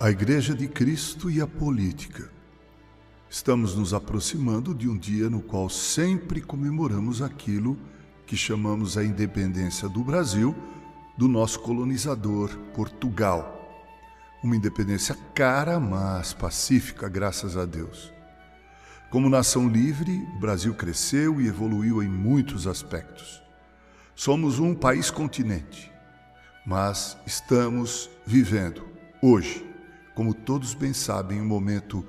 A Igreja de Cristo e a política. Estamos nos aproximando de um dia no qual sempre comemoramos aquilo que chamamos a independência do Brasil do nosso colonizador, Portugal. Uma independência cara, mas pacífica, graças a Deus. Como nação livre, o Brasil cresceu e evoluiu em muitos aspectos. Somos um país-continente, mas estamos vivendo, hoje, como todos bem sabem, um momento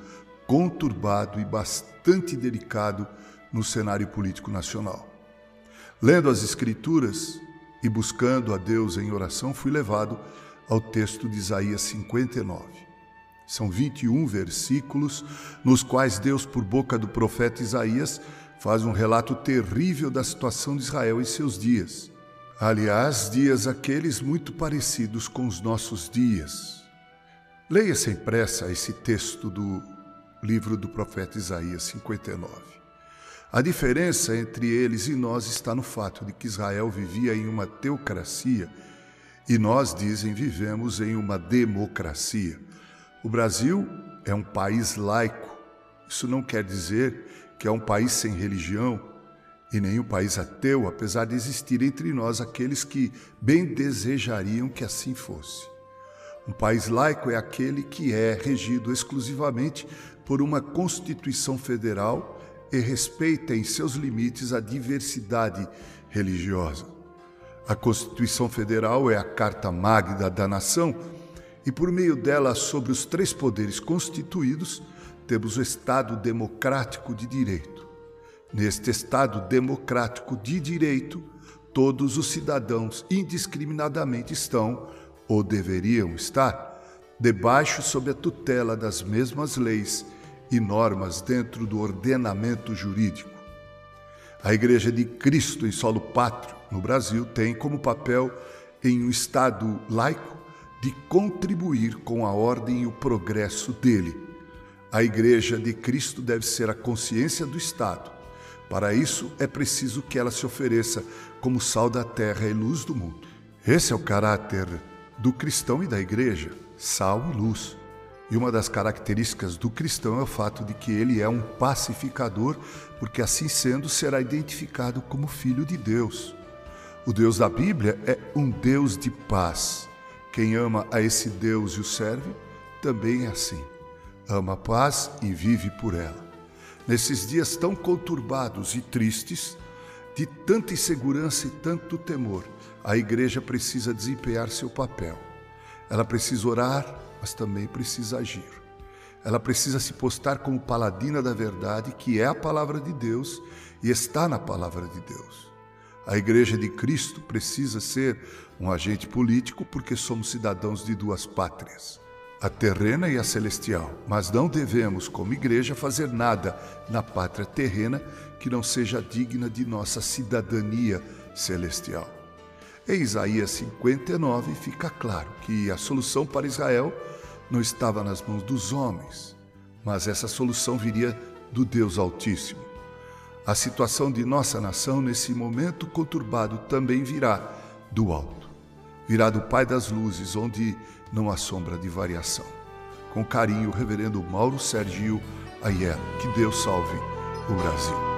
conturbado e bastante delicado no cenário político nacional. Lendo as Escrituras e buscando a Deus em oração, fui levado ao texto de Isaías 59. São 21 versículos nos quais Deus, por boca do profeta Isaías, faz um relato terrível da situação de Israel em seus dias. Aliás, dias aqueles muito parecidos com os nossos dias Leia sem pressa esse texto do livro do profeta Isaías 59. A diferença entre eles e nós está no fato de que Israel vivia em uma teocracia e nós, dizem, vivemos em uma democracia. O Brasil é um país laico. Isso não quer dizer que é um país sem religião e nem um país ateu, apesar de existir entre nós aqueles que bem desejariam que assim fosse. Um país laico é aquele que é regido exclusivamente por uma Constituição Federal e respeita em seus limites a diversidade religiosa. A Constituição Federal é a Carta Magna da nação e, por meio dela, sobre os três poderes constituídos, temos o Estado Democrático de Direito. Neste Estado Democrático de Direito, todos os cidadãos indiscriminadamente estão ou deveriam estar, debaixo sob a tutela das mesmas leis e normas dentro do ordenamento jurídico. A Igreja de Cristo em solo pátrio no Brasil tem como papel em um Estado laico de contribuir com a ordem e o progresso dele. A Igreja de Cristo deve ser a consciência do Estado. Para isso, é preciso que ela se ofereça como sal da terra e luz do mundo. Esse é o caráter do cristão e da igreja, sal e luz. E uma das características do cristão é o fato de que ele é um pacificador, porque assim sendo será identificado como filho de Deus. O Deus da Bíblia é um Deus de paz. Quem ama a esse Deus e o serve, também é assim. Ama a paz e vive por ela. Nesses dias tão conturbados e tristes, de tanta insegurança e tanto temor, a igreja precisa desempenhar seu papel. Ela precisa orar, mas também precisa agir. Ela precisa se postar como paladina da verdade, que é a palavra de Deus e está na palavra de Deus. A igreja de Cristo precisa ser um agente político porque somos cidadãos de duas pátrias, a terrena e a celestial, mas não devemos, como igreja, fazer nada na pátria terrena que não seja digna de nossa cidadania celestial. Em Isaías 59 fica claro que a solução para Israel não estava nas mãos dos homens, mas essa solução viria do Deus Altíssimo. A situação de nossa nação nesse momento conturbado também virá do alto. Virá do Pai das Luzes, onde não há sombra de variação. Com carinho, Reverendo Mauro Sergio Aiello. Que Deus salve o Brasil.